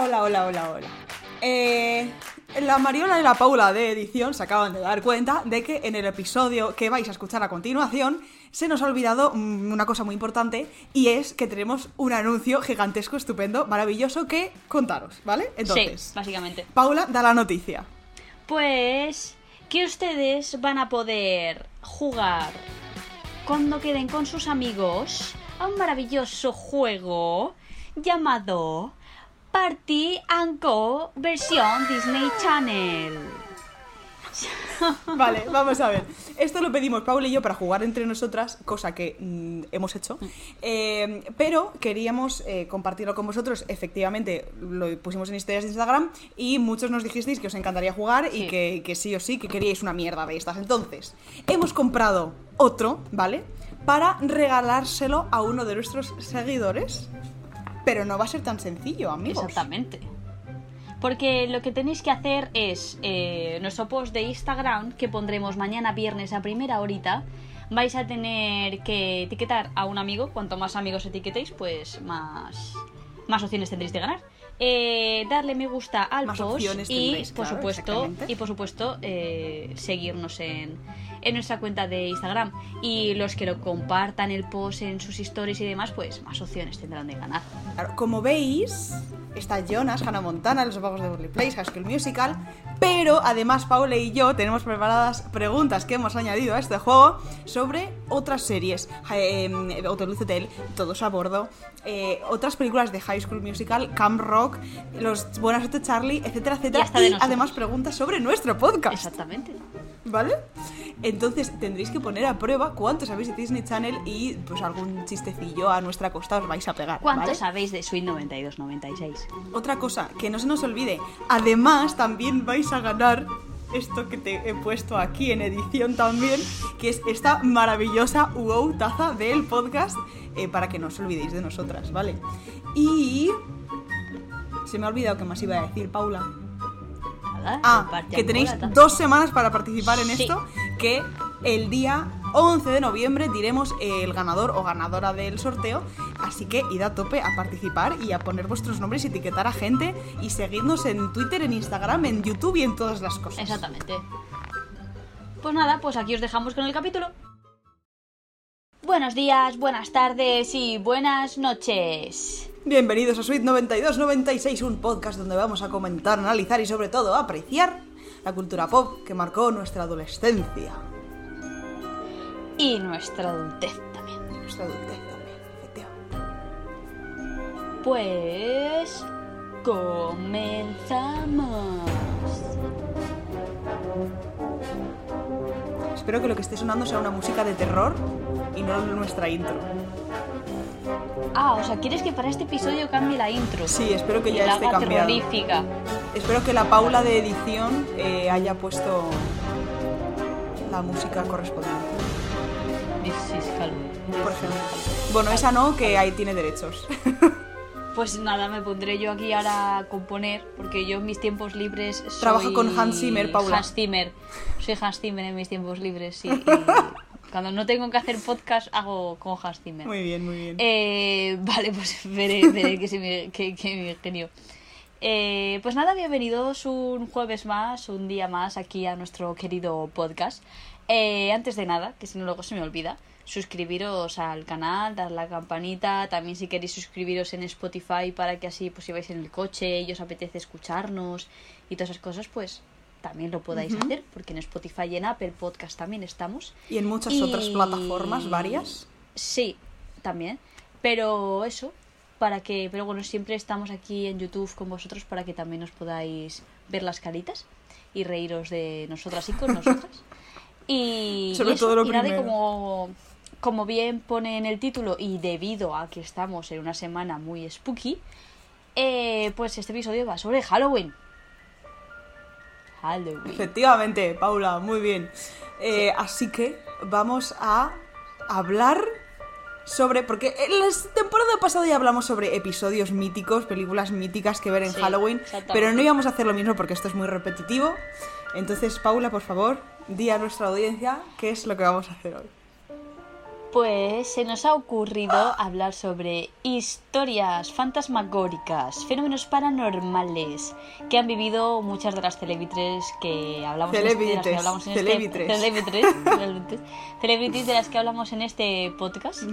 Hola, hola, hola, hola, hola. Eh, la Mariola y la Paula de edición se acaban de dar cuenta de que en el episodio que vais a escuchar a continuación se nos ha olvidado mm, una cosa muy importante y es que tenemos un anuncio gigantesco, estupendo, maravilloso que contaros, ¿vale? Entonces, sí, básicamente. Paula da la noticia. Pues que ustedes van a poder jugar cuando queden con sus amigos a un maravilloso juego llamado Party and Go versión Disney Channel. Vale, vamos a ver. Esto lo pedimos Paula y yo para jugar entre nosotras, cosa que mm, hemos hecho. Eh, pero queríamos eh, compartirlo con vosotros. Efectivamente, lo pusimos en historias de Instagram y muchos nos dijisteis que os encantaría jugar y que, que sí o sí, que queríais una mierda de estas. Entonces, hemos comprado otro, ¿vale? Para regalárselo a uno de nuestros seguidores. Pero no va a ser tan sencillo, amigos. Exactamente. Porque lo que tenéis que hacer es eh, nuestro post de Instagram, que pondremos mañana viernes a primera horita, vais a tener que etiquetar a un amigo. Cuanto más amigos etiquetéis, pues más, más opciones tendréis de ganar. Eh, darle me gusta al Más post y tendréis, por claro, supuesto y por supuesto eh, seguirnos en, en nuestra cuenta de Instagram. Y los que lo compartan el post en sus stories y demás pues más opciones tendrán de ganar. Claro, como veis, está Jonas, Hannah Montana, Los Vagos de Burley Place, High School Musical, pero además Paula y yo tenemos preparadas preguntas que hemos añadido a este juego sobre otras series, eh, Hotel Hotel, Todos a Bordo, eh, otras películas de High School Musical, Camp Rock, Los Buenas noches Charlie, etcétera, etcétera, y además preguntas sobre nuestro podcast. exactamente ¿Vale? Entonces tendréis que poner a prueba cuánto sabéis de Disney Channel y pues algún chistecillo a nuestra costa os vais a pegar. ¿Cuánto ¿vale? sabéis de Sweet 92-96? Otra cosa, que no se nos olvide, además también vais a ganar esto que te he puesto aquí en edición también, que es esta maravillosa wow taza del podcast, eh, para que no os olvidéis de nosotras, ¿vale? Y... Se me ha olvidado que más iba a decir, Paula. Nada, Ah, que tenéis dos semanas para participar en Sí. esto, que el día 11 de noviembre diremos el ganador o ganadora del sorteo, así que id a tope a participar y a poner vuestros nombres y etiquetar a gente y seguidnos en Twitter, en Instagram, en YouTube y en todas las cosas. Exactamente. Pues nada, pues aquí os dejamos con el capítulo. Buenos días, buenas tardes y buenas noches. Bienvenidos a Suite 9296, un podcast donde vamos a comentar, analizar y sobre todo apreciar la cultura pop que marcó nuestra adolescencia. Y nuestra adultez también. Nuestra adultez también, efectivamente. Pues... Comenzamos. Espero que lo que esté sonando sea una música de terror y no nuestra intro. Ah, o sea, ¿quieres que para este episodio cambie la intro? Sí, espero que Y ya la esté terrorífica. Espero que la Paula de edición eh, haya puesto la música correspondiente, por ejemplo. Bueno, esa no, que ahí tiene derechos. Pues nada, me pondré yo aquí ahora a componer, porque yo en mis tiempos libres soy... Trabaja con Hans Zimmer, Paula. Hans Zimmer. Soy Hans Zimmer en mis tiempos libres, sí. y cuando no tengo que hacer podcast, hago con Hans Zimmer. Muy bien, muy bien. Eh, vale, pues veré, veré que, se me, que, que me genio. Eh, pues nada, bienvenidos un jueves más, un día más aquí a nuestro querido podcast. Eh, antes de nada, que si no luego se me olvida, suscribiros al canal, dar la campanita, también si queréis suscribiros en Spotify para que así pues si vais en el coche y os apetece escucharnos y todas esas cosas, pues también lo podáis hacer, porque en Spotify y en Apple Podcast también estamos. Y en muchas Y- otras plataformas, varias. Sí, también. Pero eso, para que. Pero bueno, siempre estamos aquí en YouTube con vosotros para que también os podáis ver las caritas y reíros de nosotras y con nosotras. Y, Sobre y eso, todo lo y nada, como, como bien pone en el título, y debido a que estamos en una semana muy spooky, eh, pues este episodio va sobre Halloween. Halloween. Efectivamente, Paula, muy bien. Eh, Así que vamos a hablar sobre. Porque en la temporada pasada ya hablamos sobre episodios míticos, películas míticas que ver en Sí, Halloween. Pero no íbamos a hacer lo mismo porque esto es muy repetitivo. Entonces, Paula, por favor, di a nuestra audiencia qué es lo que vamos a hacer hoy. Pues se nos ha ocurrido hablar sobre historias fantasmagóricas, fenómenos paranormales que han vivido muchas de las celebrities que hablamos, en este- de las que Celebrites, hablamos en este celebrities, celebrities de las que hablamos en este podcast.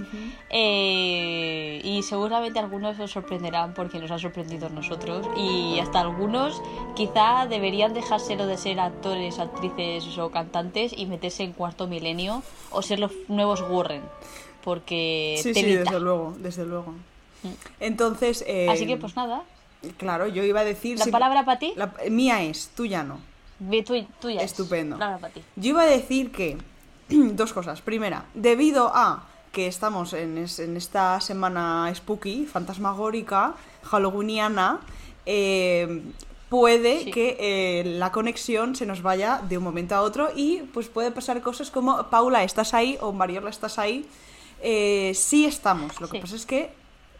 Eh, y seguramente algunos os sorprenderán porque nos han sorprendido a nosotros y hasta algunos quizá deberían dejárselo de ser actores, actrices o cantantes y meterse en cuarto milenio o ser los nuevos Warren porque Sí, sí, desde luego, desde luego. Entonces, eh, Así que pues nada, claro, yo iba a decir... la palabra para ti, la- mía es, tuya no. tuya es. Estupendo. Palabra para ti. Yo iba a decir que dos cosas. Primera, debido a que estamos en, es- en esta semana spooky, fantasmagórica, halloweeniana, eh, puede Sí. que eh, la conexión se nos vaya de un momento a otro y pues puede pasar cosas como Paula, ¿estás ahí? o Mariola, ¿estás ahí? Eh, sí estamos. Lo que Sí. pasa es que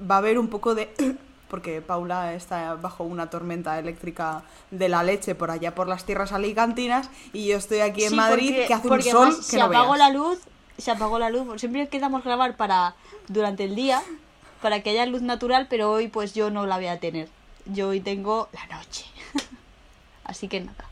va a haber un poco de... porque Paula está bajo una tormenta eléctrica de la leche por allá por las tierras alicantinas y yo estoy aquí en Sí, Madrid porque- que hace un sol que se no apagó veas. la luz, se apagó la luz. Siempre quedamos grabar para durante el día para que haya luz natural, pero hoy pues yo no la voy a tener. Yo hoy tengo la noche. Así que nada,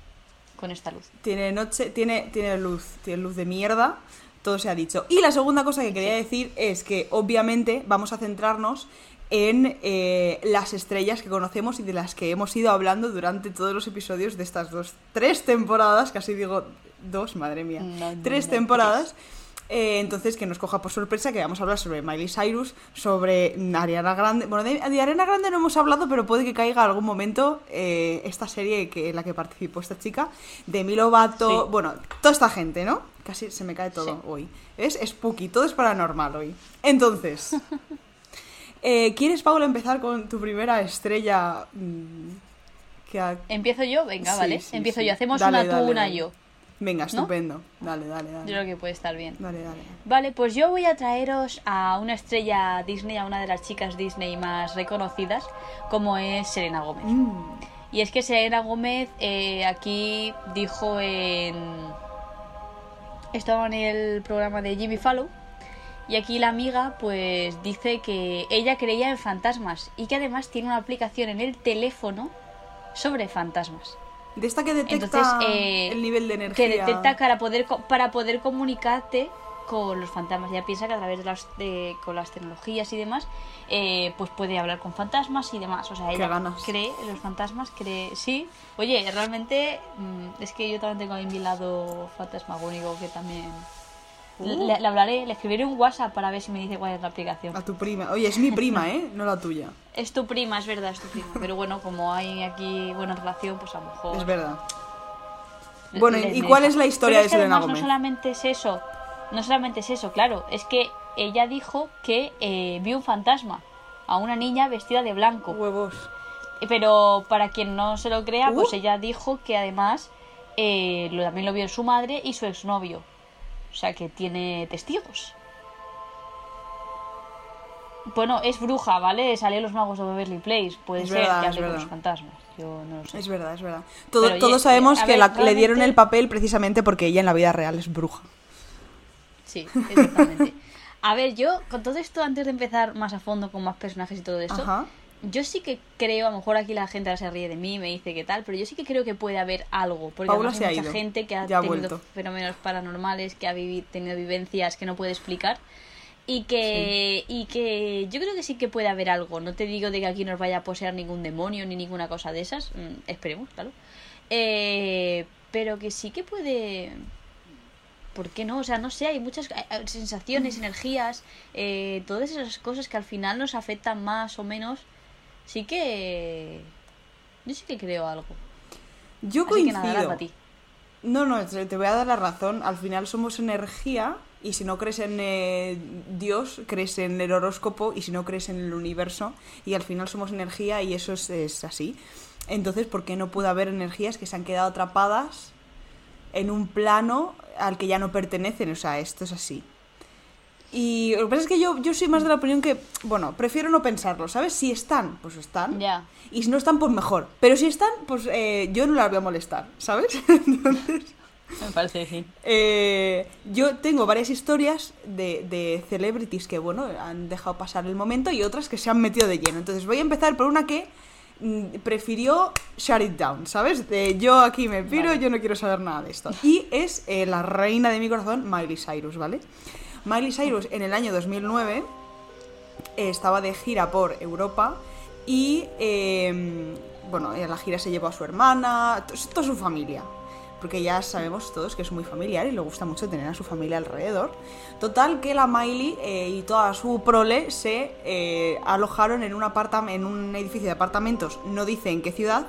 con esta luz. Tiene noche, tiene, tiene luz, tiene luz de mierda, todo se ha dicho. Y la segunda cosa que quería decir es que obviamente vamos a centrarnos en eh, las estrellas que conocemos y de las que hemos ido hablando durante todos los episodios de estas dos, tres temporadas, casi digo dos, madre mía, No, no, tres no, temporadas. Eh, entonces, que nos coja por sorpresa que vamos a hablar sobre Miley Cyrus, sobre Ariana Grande. Bueno, de, de Ariana Grande no hemos hablado, pero puede que caiga algún momento eh, esta serie que, en la que participó esta chica, de Lovato, Sí. bueno, toda esta gente, ¿no? Casi se me cae todo Sí. hoy. Es spooky, todo es paranormal hoy. Entonces, eh, ¿quieres, Paula, empezar con tu primera estrella? mm, que ha- ¿Empiezo yo? Venga, Sí, vale. Empiezo yo. Hacemos Dale, una tú, dale, una dale. yo. Venga, estupendo. Dale, dale, Yo dale. creo que puede estar bien. Dale, dale. Vale, pues yo voy a traeros a una estrella Disney, a una de las chicas Disney más reconocidas, como es Selena Gómez. Mm, Y es que Selena Gómez eh, aquí dijo en... Estaba en el programa de Jimmy Fallon y aquí la amiga pues dice que ella creía en fantasmas y que además tiene una aplicación en el teléfono sobre fantasmas. De esta que detecta Entonces, eh, el nivel de energía. Que detecta para poder, para poder comunicarte con los fantasmas. Ya piensa que a través de las, de, con las tecnologías y demás, eh, pues puede hablar con fantasmas y demás. O sea, ella ganas. cree en los fantasmas, cree... Sí, oye, realmente mm, es que yo también tengo ahí mi lado fantasmagónico que también... Uh. Le, le hablaré, le escribiré un WhatsApp para ver si me dice cuál es la aplicación. A tu prima. Oye, es mi prima, ¿eh? No la tuya. Es tu prima, es verdad, es tu prima. Pero bueno, como hay aquí buena relación, pues a lo mejor... Es verdad. Bueno, ¿y cuál es la historia Pero de es que Selena además Gómez? No solamente es eso, no solamente es eso, claro, es que ella dijo que eh, vio un fantasma a una niña vestida de blanco. Huevos. Pero para quien no se lo crea, pues Uh. ella dijo que además eh, lo, también lo vio su madre y su exnovio. O sea que tiene testigos. Bueno, es bruja, ¿vale? Sale los magos de Beverly Place. Puede Es ser verdad, que hable con los fantasmas. Yo no lo sé. Es verdad, es verdad. Todo- oye, todos sabemos que ver, la- le dieron el papel precisamente porque ella en la vida real es bruja. Sí, exactamente. A ver, yo con todo esto, antes de empezar más a fondo con más personajes y todo esto, Ajá. Yo sí que creo, a lo mejor aquí la gente se ríe de mí, me dice que tal, pero yo sí que creo que puede haber algo. Porque Paula además se ha hay mucha ido. gente que ha Ya tenido fenómenos paranormales, que ha vivi- tenido vivencias que no puede explicar. Y que, y que yo creo que sí que puede haber algo. No te digo de que aquí nos vaya a poseer ningún demonio ni ninguna cosa de esas. mm, esperemos, claro. Eh, pero que sí que puede. ¿Por qué no? O sea, no sé, hay muchas eh, sensaciones, energías, eh, todas esas cosas que al final nos afectan más o menos. Sí que. Yo sí que creo algo. Yo Así que coincido. nada, ahora para ti. No, no, te te voy a dar la razón. Al final somos energía y si no crees en eh, Dios, crees en el horóscopo y si no crees en el universo y al final somos energía y eso es, es así. Entonces, ¿por qué no puede haber energías que se han quedado atrapadas en un plano al que ya no pertenecen? O sea, esto es así. Y lo que pasa es que yo, yo soy más de la opinión que, bueno, prefiero no pensarlo, ¿sabes? Si están, pues están. Ya. Y si no están, pues mejor. Pero si están, pues eh, yo no las voy a molestar, ¿sabes? Entonces, Me parece bien. Eh, yo tengo varias historias de, de celebrities que, bueno, han dejado pasar el momento y otras que se han metido de lleno. Entonces voy a empezar por una que mm, prefirió shut it down, ¿sabes? De yo aquí me piro, Vale. yo no quiero saber nada de esto. Y es eh, la reina de mi corazón, Miley Cyrus, ¿vale? Miley Cyrus en el año 2009 eh, estaba de gira por Europa y, eh, bueno, en la gira se llevó a su hermana, to- toda su familia. Porque ya sabemos todos que es muy familiar y le gusta mucho tener a su familia alrededor. Total, que la Miley eh, y toda su prole se eh, alojaron en un, en un edificio de apartamentos, no dice en qué ciudad,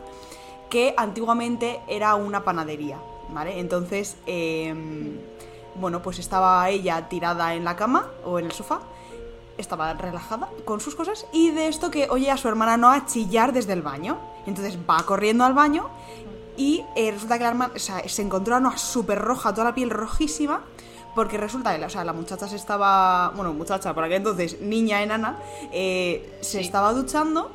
que antiguamente era una panadería, ¿vale? Entonces, em, bueno, pues estaba ella tirada en la cama o en el sofá, estaba relajada con sus cosas y de esto que oye a su hermana Noah chillar desde el baño. Entonces va corriendo al baño y eh, resulta que la hermana, o sea, se encontró a Noah súper roja, toda la piel rojísima. Porque resulta que la, o sea, la muchacha se estaba. Bueno, muchacha, por aquel entonces, niña enana, eh, se Sí. estaba duchando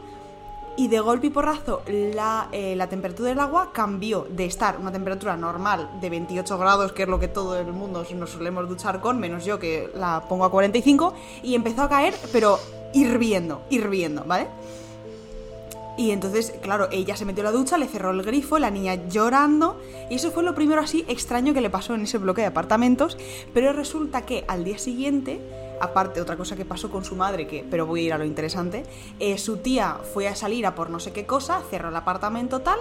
y de golpe y porrazo la, eh, la temperatura del agua cambió de estar una temperatura normal de 28 grados, que es lo que todo el mundo nos solemos duchar con, menos yo que la pongo a 45, y empezó a caer, pero hirviendo, hirviendo, ¿vale? Y entonces, claro, ella se metió la ducha, le cerró el grifo, la niña llorando, y eso fue lo primero así extraño que le pasó en ese bloque de apartamentos, pero resulta que al día siguiente, aparte otra cosa que pasó con su madre, que pero voy a ir a lo interesante, eh, su tía fue a salir a por no sé qué cosa, cerró el apartamento tal,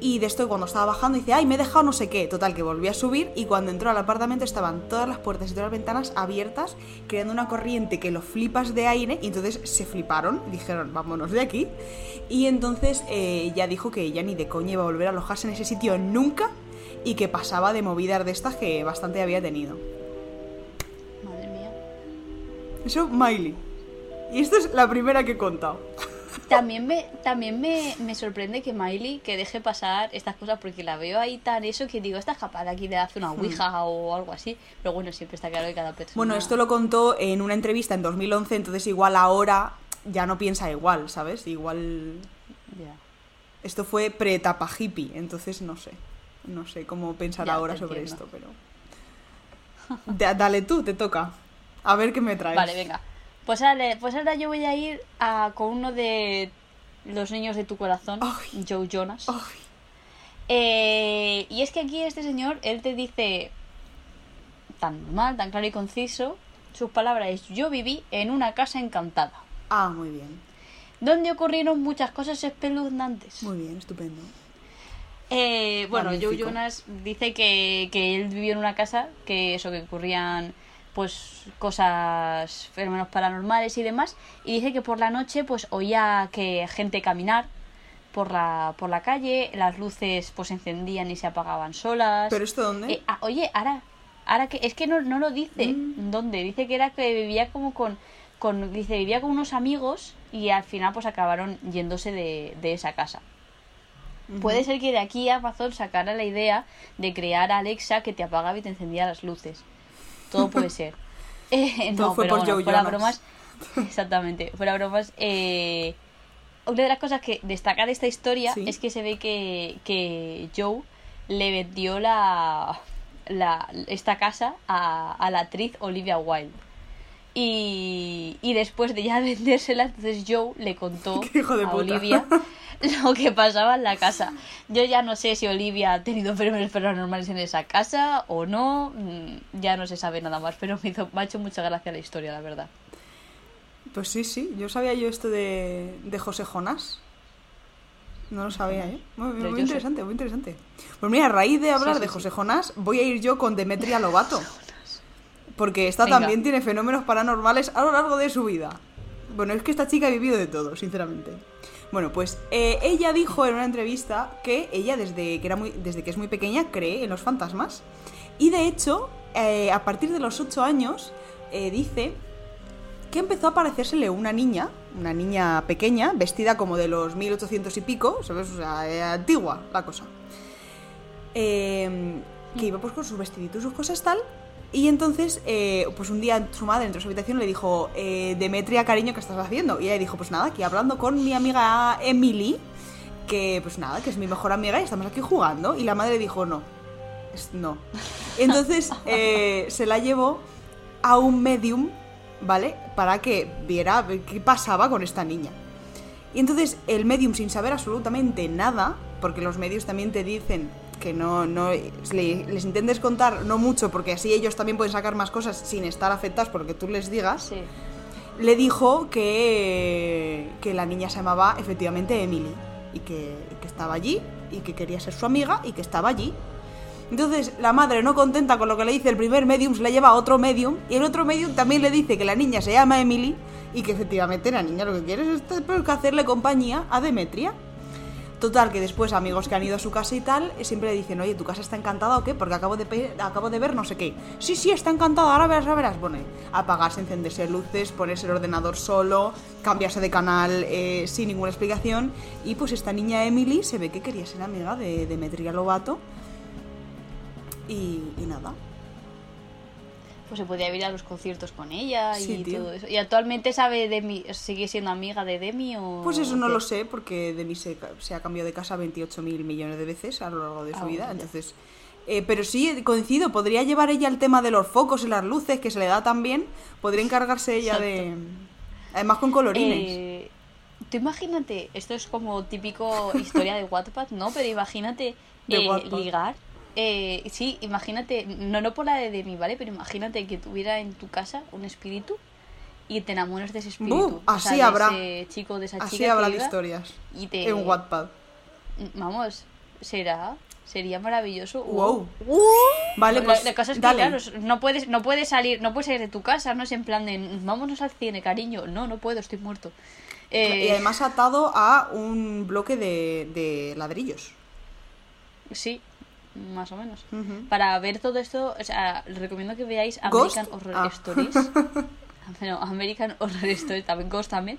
y de esto cuando estaba bajando dice, ay, me he dejado no sé qué, total, que volvió a subir y cuando entró al apartamento estaban todas las puertas y todas las ventanas abiertas, creando una corriente que lo flipas de aire y entonces se fliparon, dijeron, vámonos de aquí. Y entonces eh, ella dijo que ella ni de coña iba a volver a alojarse en ese sitio nunca y que pasaba de movidas de estas que bastante había tenido. Eso, Miley. Y esta es la primera que he contado. También me, también me, me sorprende que Miley que deje pasar estas cosas porque la veo ahí tan eso que digo, esta es capaz de aquí de hacer una ouija o algo así. Pero bueno, siempre está claro que cada persona... Bueno, esto lo contó en una entrevista en 2011, entonces igual ahora ya no piensa igual, ¿sabes? Igual esto fue pre-etapa hippie, entonces no sé. No sé cómo pensar Ya, ahora sobre entiendo. esto, pero... Da- dale tú, te toca. A ver qué me traes. Vale, venga. Pues ahora, pues ahora yo voy a ir a, con uno de los niños de tu corazón. Joe Jonas. Eh, y es que aquí este señor, él te dice tan normal, tan claro y conciso, sus palabras es, yo viví en una casa encantada, Ah, muy bien. donde ocurrieron muchas cosas espeluznantes. Muy bien, estupendo. Eh, bueno, Joe. Jonas dice que, que él vivió en una casa, que eso, que ocurrían pues cosas, fenómenos paranormales y demás, y dice que por la noche pues oía que gente caminar por la, por la calle, las luces pues se encendían y se apagaban solas. ¿Pero esto dónde? Eh, ah, oye, ahora, ahora que es que no, no lo dice Mm. dónde, dice que era que vivía como con, con, dice, vivía con unos amigos y al final pues acabaron yéndose de, de esa casa. Puede ser que de aquí Amazon sacara la idea de crear a Alexa que te apagaba y te encendía las luces. Todo puede ser. Eh, Todo no, fue pero por bueno, Joe fuera bromas. Exactamente, fuera bromas. eh, una de las cosas que destaca de esta historia Sí. es que se ve que, que Joe le vendió la, la esta casa a, a la actriz Olivia Wilde. Y, y después de ya vendérsela, entonces Joe le contó a. Olivia lo que pasaba en la casa. Yo ya no sé si Olivia ha tenido fenómenos paranormales en esa casa o no, mm, ya no se sabe nada más, pero me, hizo, me ha hecho mucha gracia la historia, la verdad. Pues sí, sí. Yo sabía yo esto de, de José Jonás. No lo sabía, ¿eh? Muy, muy interesante, muy interesante. Pues mira, a raíz de hablar sí, de sí. José Jonás, voy a ir yo con Demetria Lobato. Porque esta Venga. también tiene fenómenos paranormales a lo largo de su vida. Bueno, es que esta chica ha vivido de todo, sinceramente. Bueno, pues eh, ella dijo en una entrevista que ella desde que, era muy, desde que es muy pequeña cree en los fantasmas. Y de hecho, eh, a partir de los 8 años, eh, dice que empezó a aparecérsele una niña, una niña pequeña, vestida como de los 1800 y pico, ¿sabes? O sea, antigua la cosa. Que iba pues con sus vestiditos y sus cosas tal. Y entonces, eh, pues un día su madre entró a su habitación y le dijo, eh, Demetria, cariño, ¿qué estás haciendo? Y ella dijo, pues nada, aquí hablando con mi amiga Emily, que pues nada, que es mi mejor amiga y estamos aquí jugando. Y la madre dijo, no, No. Entonces eh, se la llevó a un medium, ¿vale? Para que viera qué pasaba con esta niña. Y entonces el medium, sin saber absolutamente nada, porque los medios también te dicen que no, no le- les intentes contar no mucho, porque así ellos también pueden sacar más cosas sin estar afectados por lo que tú les digas, Sí. le dijo que, que la niña se llamaba efectivamente Emily y que, y que estaba allí y que quería ser su amiga y que estaba allí. Entonces la madre, no contenta con lo que le dice el primer medium, se la lleva a otro medium y el otro medium también le dice que la niña se llama Emily y que efectivamente la niña lo que quiere es pues, hacerle compañía a Demetria. Total, que después amigos que han ido a su casa y tal, eh, siempre le dicen, oye, ¿tu casa está encantada o qué? Porque acabo de, acabo de ver no sé qué. Sí, sí, está encantada, ahora verás, ahora verás. Bueno, apagarse, encenderse luces, ponerse el ordenador solo, cambiarse de canal eh, sin ninguna explicación. Y pues esta niña Emily se ve que quería ser amiga de Demetria Lobato. Y, y nada. Pues se podía ir a los conciertos con ella y tío. todo eso. ¿Y actualmente sabe Demi, sigue siendo amiga de Demi o...? Pues eso no qué? lo sé, porque Demi se, se ha cambiado de casa 28 mil millones de veces a lo largo de su Ah, vida. bueno. Entonces, eh, pero sí, coincido, podría llevar ella el tema de los focos y las luces, que se le da tan bien. Podría encargarse ella de. Además con colorines. Eh, tú imagínate, esto es como típico historia de Wattpad, ¿no? Pero imagínate eh, ligar. Eh, sí, imagínate, no, no por la de Demi, ¿vale? Pero imagínate que tuviera en tu casa un espíritu y te enamoras de ese espíritu. Así de habrá. ese chico, de esa Así chica. habrá de historias. Y te, En Wattpad. Vamos, será. Sería maravilloso. Wow. Vale, La- pues. la cosa es que, dale. claro, no puedes, no puedes salir, no puedes salir de tu casa, no es en plan de vámonos al cine, cariño. No, no puedo, estoy muerto. Eh, Y además atado a un bloque de, de ladrillos. Sí, más o menos. Para ver todo esto, o sea, recomiendo que veáis Ghost? American Horror Ah. Stories. American Horror Stories, también Ghost también.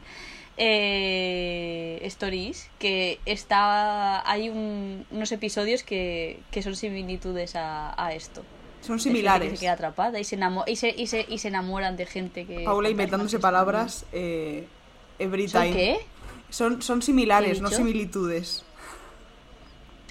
Eh, Stories, que está hay un- unos episodios que, que son similitudes a, a esto. Son similares. Que se queda atrapada y se, y, se, y, se, y se enamoran de gente que... Paula inventándose palabras eh, every ¿Son time. qué? Son, son ¿Qué similares, he no similitudes.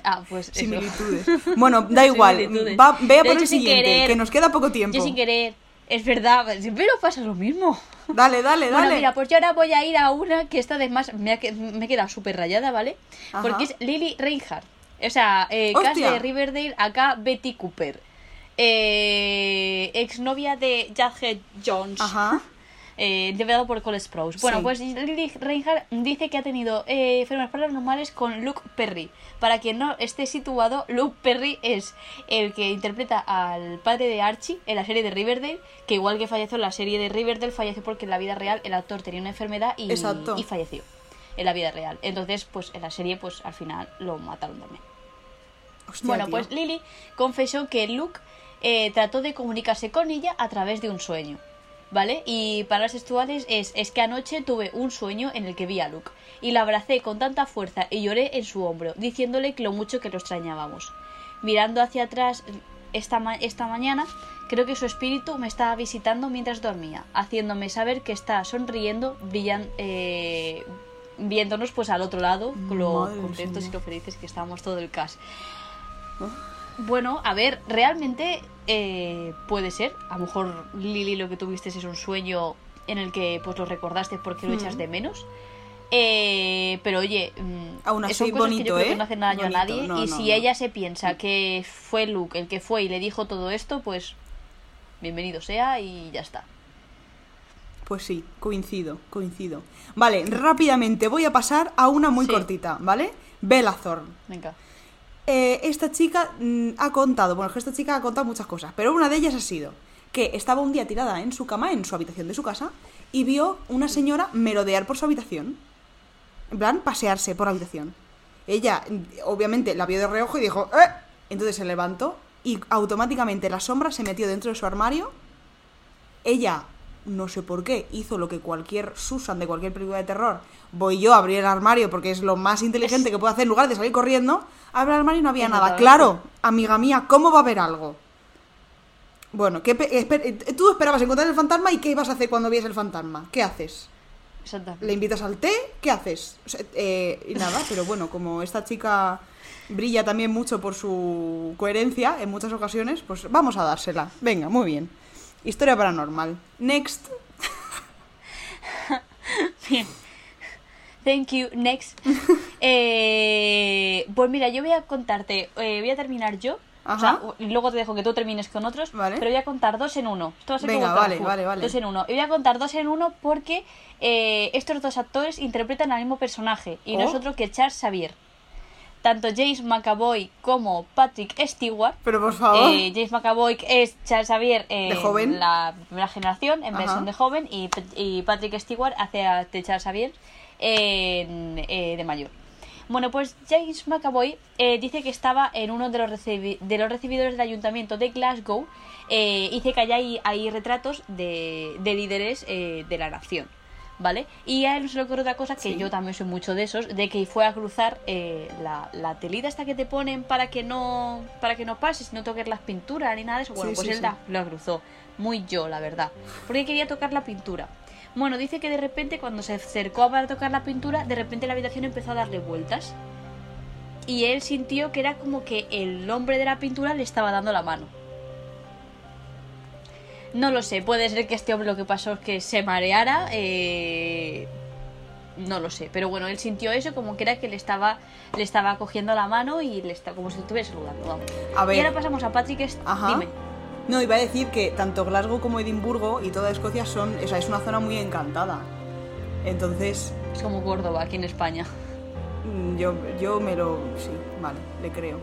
Ah, pues eso. Similitudes. Bueno, da igual. Va, ve a por hecho, el siguiente, querer- que nos queda poco tiempo. Yo sin querer, es verdad, siempre nos pasa lo mismo. Dale, dale, Bueno, dale. mira, pues yo ahora voy a ir a una que esta además me, ha, que- me he quedado súper rayada, ¿vale? Ajá. Porque es Lily Reinhardt. O sea, eh, ¡Hostia! de Riverdale, acá Betty Cooper. Eh, exnovia de Jughead Jones. Ajá. Eh, por Cole Sprouse. Bueno, Sí. pues Lily Reinhardt dice que ha tenido eh, enfermedades paranormales con Luke Perry. Para quien no esté situado, Luke Perry es el que interpreta al padre de Archie en la serie de Riverdale, que igual que falleció en la serie de Riverdale, falleció porque en la vida real el actor tenía una enfermedad y, Exacto. y falleció en la vida real. Entonces, pues en la serie, pues al final lo mataron también. Hostia, Bueno, tío. pues Lily confesó que Luke eh, trató de comunicarse con ella a través de un sueño. ¿Vale? Y palabras textuales es, es que anoche tuve un sueño en el que vi a Luke y la abracé con tanta fuerza y lloré en su hombro, diciéndole que lo mucho que lo extrañábamos. Mirando hacia atrás esta, ma- esta mañana, creo que su espíritu me estaba visitando mientras dormía, haciéndome saber que está sonriendo, brillan, eh, viéndonos pues al otro lado, con lo Madre contentos y lo felices que estábamos todo el cast. Bueno, a ver, realmente eh, puede ser. A lo mejor Lili lo que tuviste es un sueño en el que pues lo recordaste porque lo Hmm. echas de menos. Eh, pero oye, mm, Aún son así, que bonito, yo creo ¿eh? que no hacen daño Bonito, a nadie. no, y no, si no. ella se piensa que fue Luke el que fue y le dijo todo esto, pues bienvenido sea y ya está. Pues sí, coincido, coincido. Vale, rápidamente voy a pasar a una muy Sí. cortita, ¿vale? Bella Thorne. Venga. Eh, esta chica mm, ha contado, bueno, es que esta chica ha contado muchas cosas, pero una de ellas ha sido que estaba un día tirada en su cama, en su habitación de su casa, y vio una señora merodear por su habitación. En plan, pasearse por la habitación. Ella, mm, obviamente, la vio de reojo y dijo, ¡eh! Entonces se levantó y automáticamente la sombra se metió dentro de su armario. Ella, no sé por qué, hizo lo que cualquier Susan de cualquier película de terror. Voy yo a abrir el armario porque es lo más inteligente que puedo hacer en lugar de salir corriendo. Abre el armario y no había nada. Claro, amiga mía, ¿cómo va a haber algo? Bueno, ¿qué pe- esper- eh, tú esperabas encontrar el fantasma y qué ibas a hacer cuando vies el fantasma? ¿Qué haces? Le invitas al té, ¿qué haces? O sea, eh, y nada, pero bueno, como esta chica brilla también mucho por su coherencia en muchas ocasiones, pues vamos a dársela. Venga, muy bien. Historia paranormal. Next. Bien. Thank you. Next. Eh, pues mira, yo voy a contarte, eh, voy a terminar yo. O sea, Ajá. y luego te dejo que tú termines con otros, Vale. pero voy a contar dos en uno. Esto va a ser Venga, vale, vale, vale. Dos en uno. Y voy a contar dos en uno porque eh, estos dos actores interpretan al mismo personaje y Oh. otro que Charles Xavier. Tanto James McAvoy como Patrick Stewart Pero por favor. eh, James McAvoy es Charles Xavier en ¿De joven? la primera generación, en Ajá. versión de joven, y, Patrick Stewart hace a de Charles Xavier en, eh, de mayor. Bueno, pues James McAvoy eh, dice que estaba en uno de los, recibi- de los recibidores del ayuntamiento de Glasgow eh, y dice que allá hay, hay retratos de, de líderes eh, de la nación. ¿Vale? Y a él no se le ocurre otra cosa, que Sí. yo también soy mucho de esos, de que fue a cruzar eh, la, la telita esta que te ponen para que no para que no pases, no toques las pinturas ni nada de eso. Bueno, Sí, pues sí, él la, la cruzó. Muy yo, la verdad. Porque quería tocar la pintura. Bueno, dice que de repente cuando se acercó para tocar la pintura, de repente la habitación empezó a darle vueltas. Y él sintió que era como que el hombre de la pintura le estaba dando la mano. No lo sé, puede ser que este hombre lo que pasó es que se mareara. eh, No lo sé, pero bueno, él sintió eso como que era que le estaba, le estaba cogiendo la mano y le está como si estuviera saludando. vamos. A ver. Y ahora pasamos a Patrick. Ajá. Dime. No, iba a decir que tanto Glasgow como Edimburgo y toda Escocia son. O sea, es una zona muy encantada. Entonces, Es como Córdoba aquí en España. mm, yo, yo me lo. Sí, vale, le creo.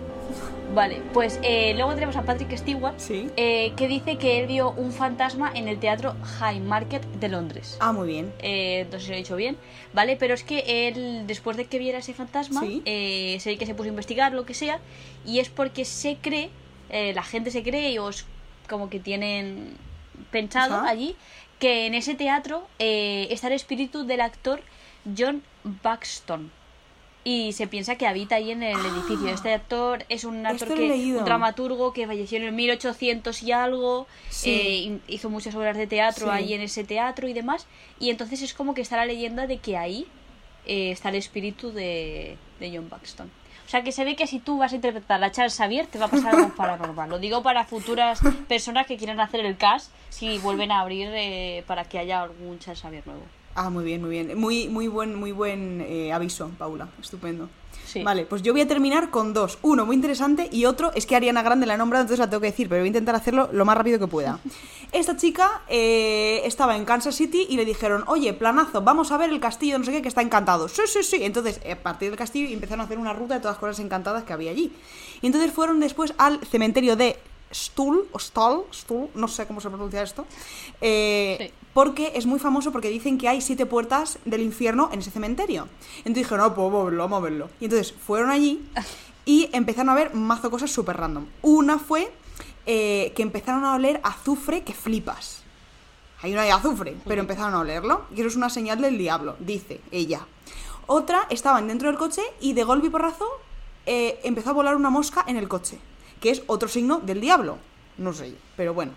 Vale, pues eh, luego tenemos a Patrick Stewart, Sí. eh, que dice que él vio un fantasma en el teatro High Market de Londres. Ah, muy bien. Eh, si lo he dicho bien, ¿vale? Pero es que él, después de que viera ese fantasma, Sí. eh, sé que se puso a investigar, lo que sea, y es porque se cree, eh, la gente se cree, y os como que tienen pensado Ajá. allí, que en ese teatro está el espíritu del actor John Buxton. Y se piensa que habita ahí en el edificio. Este actor es un actor Ah. Que, un dramaturgo que falleció en el 1800 y algo. Sí. eh, hizo muchas obras de teatro Sí. ahí en ese teatro y demás. Y entonces es como que está la leyenda de que ahí eh, está el espíritu de, de John Buxton. O sea que se ve que si tú vas a interpretar a Charles Xavier te va a pasar algo paranormal. Lo digo para futuras personas que quieran hacer el cast si vuelven a abrir eh, para que haya algún Charles Xavier nuevo. Ah, muy bien, muy bien. Muy, muy buen, muy buen eh, aviso, Paula. Estupendo. Sí. Vale, pues yo voy a terminar con dos. Uno muy interesante y otro es que Ariana Grande la he nombrado, entonces la tengo que decir, pero voy a intentar hacerlo lo más rápido que pueda. Esta chica eh, estaba en Kansas City y le dijeron, oye, planazo, vamos a ver el castillo, no sé qué, que está encantado. Sí, sí, sí. Entonces, eh, a partir del castillo empezaron a hacer una ruta de todas las cosas encantadas que había allí. Y entonces fueron después al cementerio de Stull, o Stull, Stull, no sé cómo se pronuncia esto. eh, Sí. Porque es muy famoso porque dicen que hay siete puertas del infierno en ese cementerio. Entonces dijeron, no, pues vamos a verlo, vamos a verlo. Y entonces fueron allí y empezaron a ver mazo cosas súper random. Una fue eh, que empezaron a oler azufre que flipas. Ahí no hay azufre, pero empezaron a olerlo. Y eso es una señal del diablo, dice ella. Otra, estaban dentro del coche y de golpe y porrazo eh, empezó a volar una mosca en el coche, que es otro signo del diablo. No sé, pero bueno.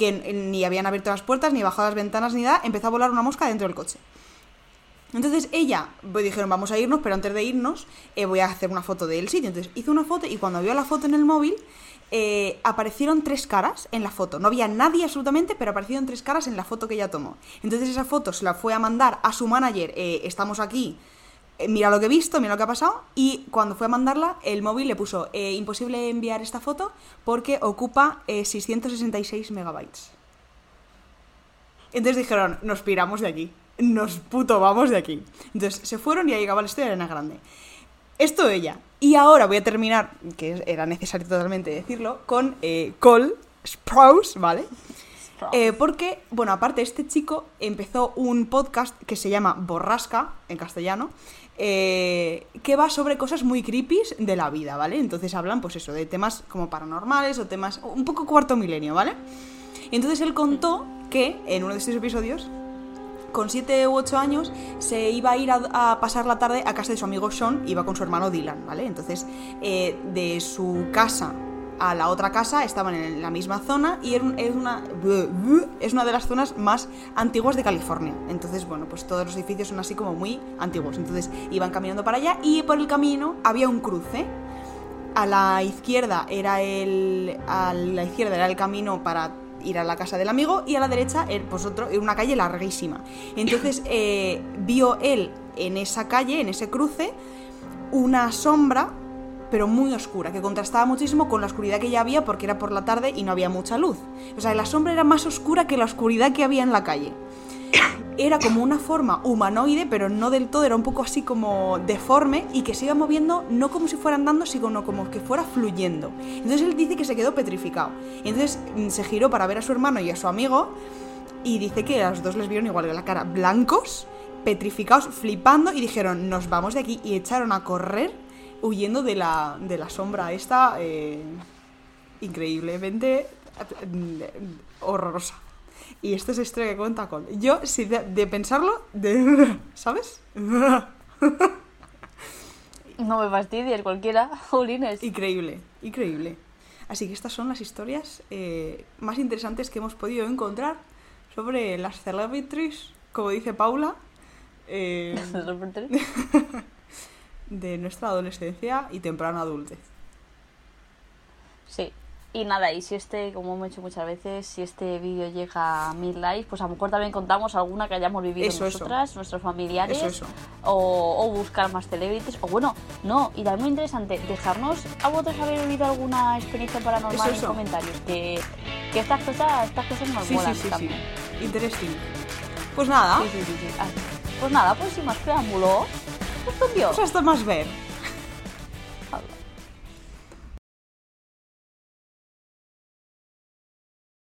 Que ni habían abierto las puertas, ni bajado las ventanas, ni nada, empezó a volar una mosca dentro del coche. Entonces ella, pues dijeron, vamos a irnos, pero antes de irnos eh, voy a hacer una foto del sitio. Entonces hizo una foto y cuando vio la foto en el móvil, eh, aparecieron tres caras en la foto. No había nadie absolutamente, pero aparecieron tres caras en la foto que ella tomó. Entonces esa foto se la fue a mandar a su manager, eh, estamos aquí, mira lo que he visto, mira lo que ha pasado. Y cuando fue a mandarla, el móvil le puso, eh, imposible enviar esta foto porque ocupa eh, 666 megabytes. Entonces dijeron, nos piramos de aquí. Nos puto vamos de aquí. Entonces se fueron y ahí llegaba la historia de Arena Grande. Esto ella. Y ahora voy a terminar, que era necesario totalmente decirlo, con eh, Cole Sprouse, ¿vale? Eh, porque, bueno, aparte, este chico empezó un podcast que se llama Borrasca, en castellano, eh, que va sobre cosas muy creepy de la vida, ¿vale? Entonces hablan, pues eso, de temas como paranormales o temas un poco cuarto milenio, ¿vale? Entonces él contó que en uno de estos episodios, con 7 u 8 años, se iba a ir a, a pasar la tarde a casa de su amigo Sean, iba con su hermano Dylan, ¿vale? Entonces, eh, de su casa a la otra casa, estaban en la misma zona y es una, es una de las zonas más antiguas de California. Entonces, bueno, pues todos los edificios son así como muy antiguos. Entonces iban caminando para allá y por el camino había un cruce. A la izquierda era el, a la izquierda era el camino para ir a la casa del amigo y a la derecha pues otro, una calle larguísima. Entonces eh, vio él en esa calle, en ese cruce, una sombra, pero muy oscura, que contrastaba muchísimo con la oscuridad que ya había porque era por la tarde y no había mucha luz. O sea, la sombra era más oscura que la oscuridad que había en la calle. Era como una forma humanoide, pero no del todo, era un poco así como deforme y que se iba moviendo no como si fuera andando, sino como que fuera fluyendo. Entonces él dice que se quedó petrificado. Entonces mm, se giró para ver a su hermano y a su amigo y dice que a los dos les vieron igual que la cara, blancos, petrificados, flipando y dijeron, nos vamos de aquí y echaron a correr huyendo de la, de la sombra esta eh, increíblemente eh, horrorosa. Y esta es la historia que cuenta Cole. Yo, si de, de pensarlo, de, ¿sabes? No me fastidies, cualquiera. Jolines. Increíble, increíble. Así que estas son las historias eh, más interesantes que hemos podido encontrar sobre las celebrities, como dice Paula, eh, de nuestra adolescencia y temprana adultez. Sí. Y nada, y si este, como hemos hecho muchas veces, si este vídeo llega a mil likes, pues a lo mejor también contamos alguna que hayamos vivido Eso, eso. nosotras, nuestros familiares, Eso. O, o buscar más celebrities, o bueno, no, y también muy interesante, dejarnos a vosotros haber vivido alguna experiencia paranormal en eso. comentarios, que, que estas cosas, estas cosas nos Sí, molan sí, sí, sí. también. Interesting. Pues nada. Ah, Pues nada, pues sin más preámbulo, pues adiós. pues hasta más ver. Adiós.